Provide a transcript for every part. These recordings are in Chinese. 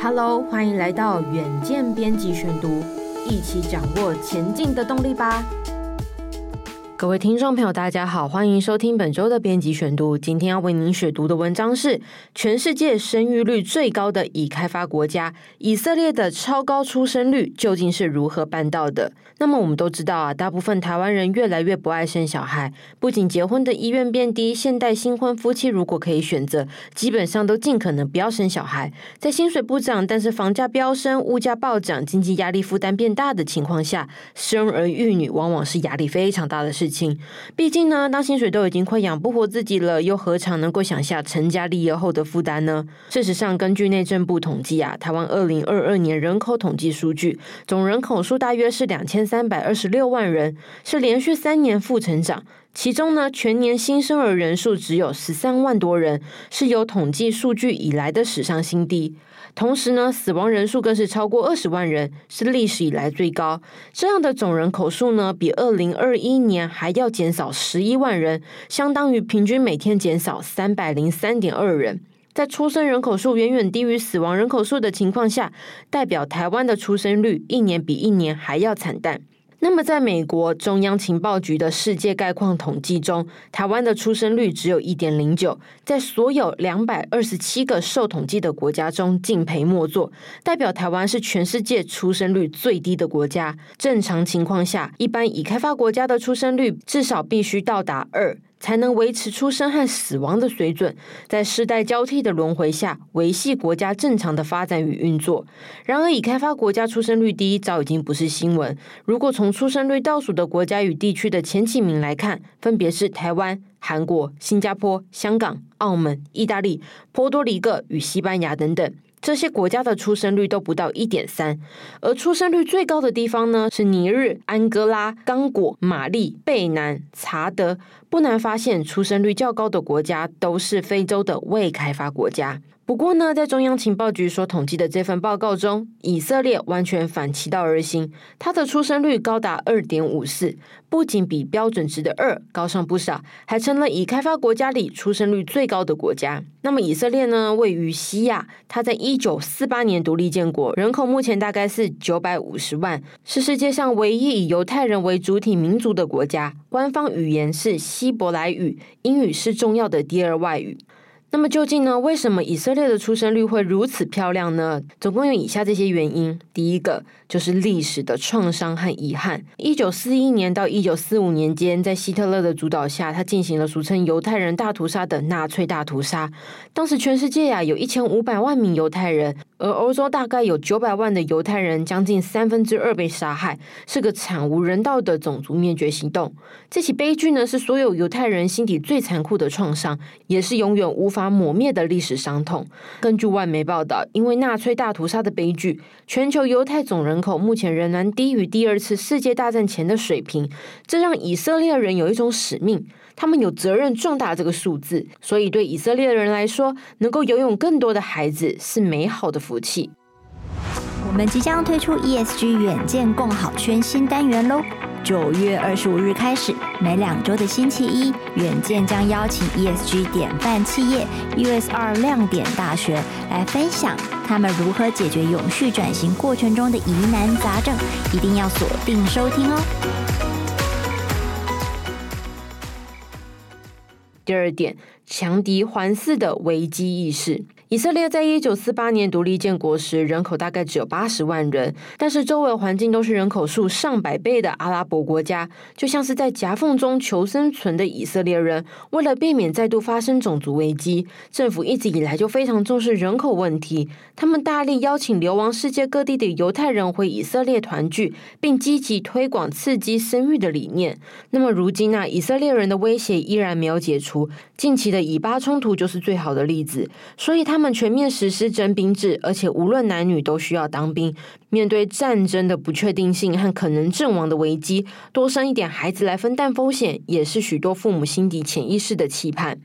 Hello，欢迎来到远见编辑选读，一起掌握前进的动力吧。各位听众朋友，大家好，欢迎收听本周的编辑选读。今天要为您选读的文章是：全世界生育率最高的已开发国家以色列的超高出生率究竟是如何办到的？那么我们都知道啊，大部分台湾人越来越不爱生小孩，不仅结婚的意愿变低，现代新婚夫妻如果可以选择，基本上都尽可能不要生小孩。在薪水不涨，但是房价飙升、物价暴涨、经济压力负担变大的情况下，生儿育女往往是压力非常大的事情。毕竟呢，当薪水都已经快养不活自己了，又何尝能够想下成家立业后的负担呢？事实上，根据内政部统计啊，台湾二零二二年人口统计数据，总人口数大约是两千。三百二十六万人，是连续三年负成长，其中呢，全年新生儿人数只有十三万多人，是有统计数据以来的史上新低。同时呢，死亡人数更是超过二十万人，是历史以来最高。这样的总人口数呢，比二零二一年还要减少十一万人，相当于平均每天减少三百零三点二人。在出生人口数远远低于死亡人口数的情况下，代表台湾的出生率一年比一年还要惨淡。那么，在美国中央情报局的世界概况统计中，台湾的出生率只有一点零九，在所有两百二十七个受统计的国家中敬陪末座，代表台湾是全世界出生率最低的国家。正常情况下，一般已开发国家的出生率至少必须到达二。才能维持出生和死亡的水准，在世代交替的轮回下，维系国家正常的发展与运作。然而，已开发国家出生率低，早已经不是新闻。如果从出生率倒数的国家与地区的前几名来看，分别是台湾、韩国、新加坡、香港、澳门、意大利、波多黎各与西班牙等等。这些国家的出生率都不到一点三，而出生率最高的地方呢，是尼日、安哥拉、刚果、马利、贝南、查德。不难发现，出生率较高的国家都是非洲的未开发国家。不过呢，在中央情报局所统计的这份报告中，以色列完全反其道而行，它的出生率高达二点五四，不仅比标准值的二高上不少，还成了已开发国家里出生率最高的国家。那么，以色列呢，位于西亚，它在一九四八年独立建国，人口目前大概是九百五十万，是世界上唯一以犹太人为主体民族的国家，官方语言是希伯来语，英语是重要的第二外语。那么究竟呢？为什么以色列的出生率会如此漂亮呢？总共有以下这些原因。第一个就是历史的创伤和遗憾。一九四一年到一九四五年间，在希特勒的主导下，他进行了俗称犹太人大屠杀的纳粹大屠杀。当时全世界呀、有一千五百万名犹太人，而欧洲大概有九百万的犹太人，将近三分之二被杀害，是个惨无人道的种族灭绝行动。这起悲剧呢，是所有犹太人心底最残酷的创伤，也是永远无法。法抹灭的历史伤痛。根据外媒报道，因为纳粹大屠杀的悲剧，全球犹太总人口目前仍然低于第二次世界大战前的水平。这让以色列人有一种使命，他们有责任壮大这个数字。所以，对以色列人来说，能够拥有更多的孩子是美好的福气。我们即将推出 ESG 远见共好圈新单元喽！九月二十五日开始，每两周的星期一，远见将邀请 ESG 典范企业 USR 亮点大学来分享他们如何解决永续转型过程中的疑难杂症，一定要锁定收听哦。第二点，强敌环伺的危机意识。以色列在一九四八年独立建国时，人口大概只有八十万人，但是周围环境都是人口数上百倍的阿拉伯国家，就像是在夹缝中求生存的以色列人。为了避免再度发生种族危机，政府一直以来就非常重视人口问题。他们大力邀请流亡世界各地的犹太人回以色列团聚，并积极推广刺激生育的理念。那么如今呢，以色列人的威胁依然没有解除，近期的以巴冲突就是最好的例子。所以他。他们全面实施征兵制，而且无论男女都需要当兵。面对战争的不确定性和可能阵亡的危机，多生一点孩子来分担风险，也是许多父母心底潜意识的期盼。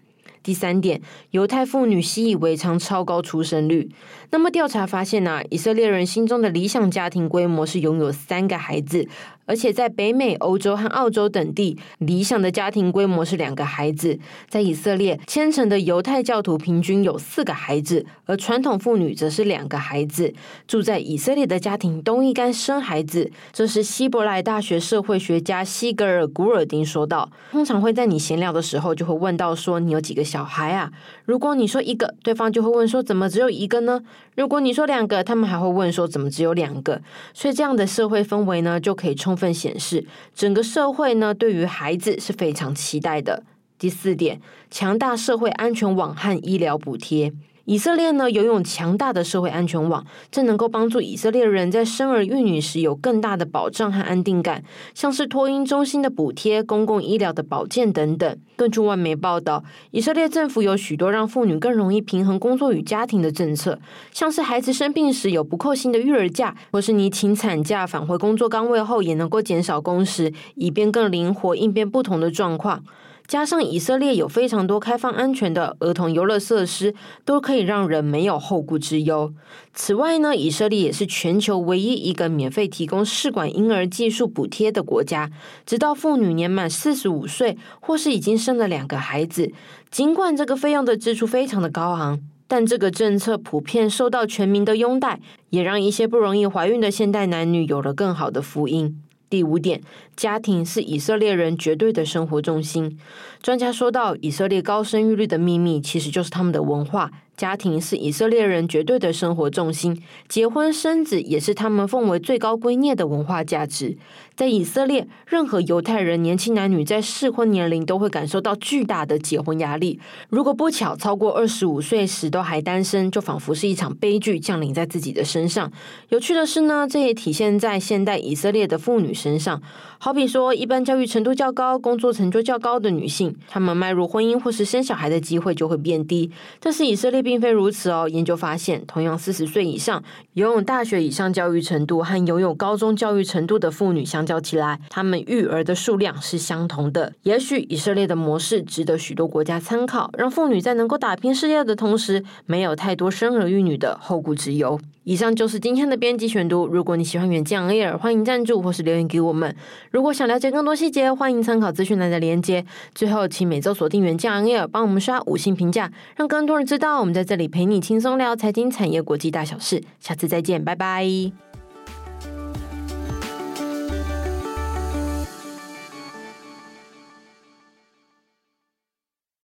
第三点，犹太妇女习以为常超高出生率。那么调查发现呢、以色列人心中的理想家庭规模是拥有三个孩子。而且在北美、欧洲和澳洲等地，理想的家庭规模是两个孩子。在以色列，虔诚的犹太教徒平均有四个孩子，而传统妇女则是两个孩子。住在以色列的家庭都应该生孩子，这是希伯来大学社会学家西格尔古尔丁说道。通常会在你闲聊的时候就会问到说：“你有几个小孩啊？”如果你说一个，对方就会问说：“怎么只有一个呢？”如果你说两个，他们还会问说：“怎么只有两个？”所以这样的社会氛围呢，就可以充。分显示，整个社会呢，对于孩子是非常期待的。第四点，强大社会安全网和医疗补贴。以色列呢，拥有强大的社会安全网，这能够帮助以色列人在生儿育女时有更大的保障和安定感，像是托婴中心的补贴、公共医疗的保健等等。根据外媒报道，以色列政府有许多让妇女更容易平衡工作与家庭的政策，像是孩子生病时有不扣薪的育儿假，或是你请产假返回工作岗位后也能够减少工时，以便更灵活应变不同的状况。加上以色列有非常多开放、安全的儿童游乐设施，都可以让人没有后顾之忧。此外呢，以色列也是全球唯一一个免费提供试管婴儿技术补贴的国家，直到妇女年满四十五岁或是已经生了两个孩子。尽管这个费用的支出非常的高昂，但这个政策普遍受到全民的拥戴，也让一些不容易怀孕的现代男女有了更好的福音。第五点，家庭是以色列人绝对的生活重心。专家说到，以色列高生育率的秘密，其实就是他们的文化。家庭是以色列人绝对的生活重心，结婚生子也是他们奉为最高圭臬的文化价值。在以色列，任何犹太人年轻男女在适婚年龄都会感受到巨大的结婚压力。如果不巧超过二十五岁时都还单身，就仿佛是一场悲剧降临在自己的身上。有趣的是呢，这也体现在现代以色列的妇女身上。好比说，一般教育程度较高、工作成就较高的女性，她们迈入婚姻或是生小孩的机会就会变低。但是以色列并非如此哦。研究发现，同样四十岁以上、拥有大学以上教育程度和拥有高中教育程度的妇女相较起来，她们育儿的数量是相同的。也许以色列的模式值得许多国家参考，让妇女在能够打拼事业的同时，没有太多生儿育女的后顾之忧。以上就是今天的编辑选读。如果你喜欢远见 Air，欢迎赞助或是留言给我们。如果想了解更多细节，欢迎参考资讯栏的连接。最后，请每周锁定远见 Air，帮我们刷五星评价，让更多人知道我们在这里陪你轻松聊财经、产业、国际大小事。下次再见，拜拜。